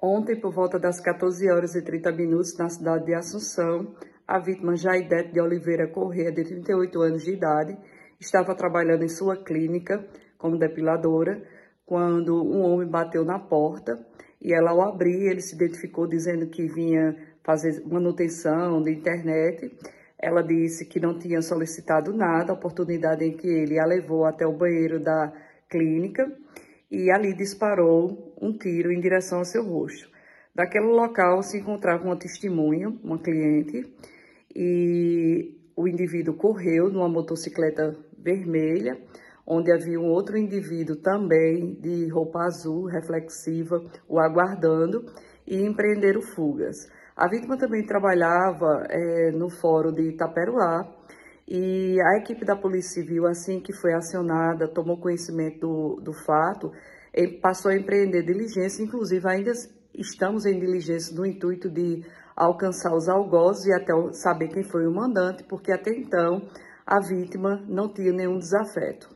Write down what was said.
Ontem, por volta das 14 horas e 30 minutos, na cidade de Assunção, a vítima Jaidete de Oliveira Corrêa, de 38 anos de idade, estava trabalhando em sua clínica como depiladora, quando um homem bateu na porta e ela, ao abrir, ele se identificou dizendo que vinha fazer manutenção de internet. Ela disse que não tinha solicitado nada, a oportunidade em que ele a levou até o banheiro da clínica e ali disparou um tiro em direção ao seu rosto. Daquele local se encontrava uma testemunha, uma cliente, e o indivíduo correu numa motocicleta vermelha, onde havia um outro indivíduo também de roupa azul reflexiva o aguardando e empreenderam fugas. A vítima também trabalhava é, no fórum de Itaperuá e a equipe da Polícia Civil, assim que foi acionada, tomou conhecimento do, do fato, passou a empreender diligência, inclusive ainda estamos em diligência no intuito de alcançar os algozes e até saber quem foi o mandante, porque até então a vítima não tinha nenhum desafeto.